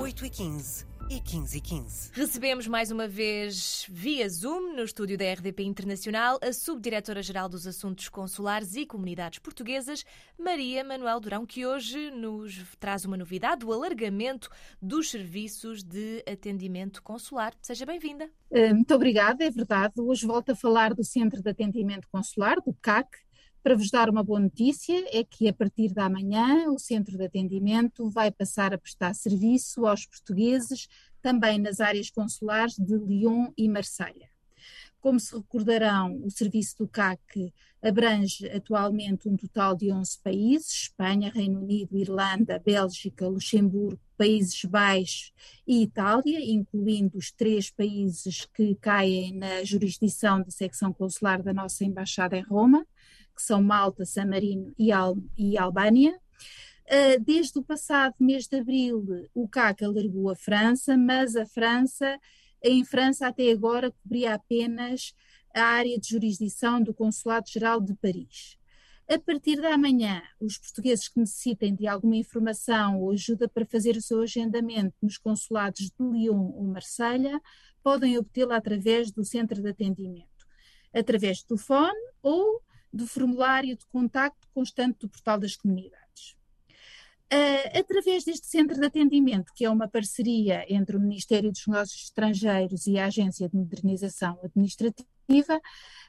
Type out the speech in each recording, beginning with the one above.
8h15 e 15 e 15. Recebemos mais uma vez via Zoom, no estúdio da RDP Internacional, a Subdiretora-Geral dos Assuntos Consulares e Comunidades Portuguesas, Maria Manuel Durão, que hoje nos traz uma novidade, o alargamento dos serviços de atendimento consular. Seja bem-vinda. Eh, muito obrigada, é verdade. Hoje volto a falar do Centro de Atendimento Consular, do CAC, para vos dar uma boa notícia, é que a partir da manhã o centro de atendimento vai passar a prestar serviço aos portugueses também nas áreas consulares de Lyon e Marselha. Como se recordarão, o serviço do CAC abrange atualmente um total de 11 países: Espanha, Reino Unido, Irlanda, Bélgica, Luxemburgo, Países Baixos e Itália, incluindo os três países que caem na jurisdição da secção consular da nossa embaixada em Roma que são Malta, San Marino e, Al e Albânia. Uh, desde o passado mês de abril, o CAC alargou a França, mas a França, em França até agora, cobria apenas a área de jurisdição do Consulado-Geral de Paris. A partir da manhã, os portugueses que necessitem de alguma informação ou ajuda para fazer o seu agendamento nos consulados de Lyon ou Marselha podem obtê-la através do centro de atendimento, através do telefone ou do formulário de contacto constante do Portal das Comunidades. Uh, através deste centro de atendimento, que é uma parceria entre o Ministério dos Negócios Estrangeiros e a Agência de Modernização Administrativa,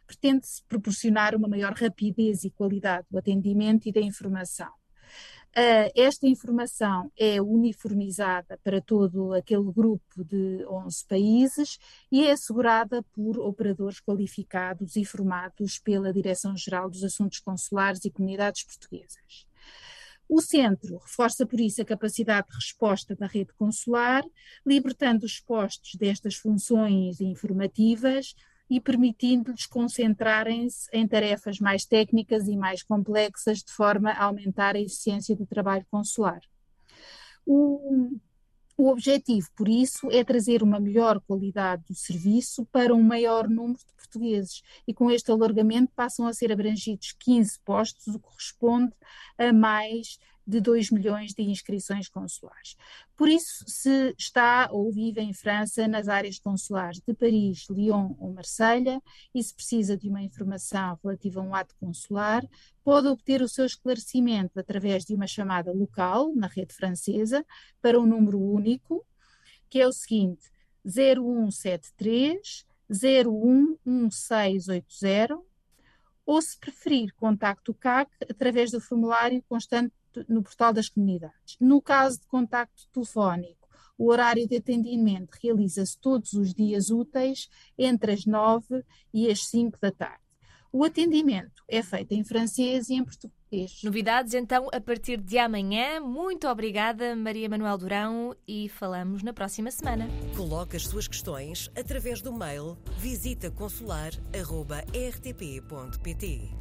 pretende-se proporcionar uma maior rapidez e qualidade do atendimento e da informação. Esta informação é uniformizada para todo aquele grupo de 11 países e é assegurada por operadores qualificados e formados pela Direção-Geral dos Assuntos Consulares e Comunidades Portuguesas. O centro reforça por isso a capacidade de resposta da rede consular, libertando os postos destas funções informativas e permitindo-lhes concentrarem-se em tarefas mais técnicas e mais complexas, de forma a aumentar a eficiência do trabalho consular. O, o objetivo, por isso, é trazer uma melhor qualidade do serviço para um maior número de portugueses e com este alargamento passam a ser abrangidos 15 postos, o que corresponde a mais de 2 milhões de inscrições consulares. Por isso, se está ou vive em França, nas áreas consulares de Paris, Lyon ou Marselha, e se precisa de uma informação relativa a um ato consular, pode obter o seu esclarecimento através de uma chamada local, na rede francesa, para um número único, que é o seguinte: 0173 011680 ou se preferir, contacte o CAC através do formulário constante no portal das comunidades. No caso de contacto telefónico, o horário de atendimento realiza-se todos os dias úteis entre as 9 e as 5 da tarde. O atendimento é feito em francês e em português. Novidades então a partir de amanhã. Muito obrigada, Maria Manuel Durão, e falamos na próxima semana. Coloque as suas questões através do mail visitaconsular.rtp.pt.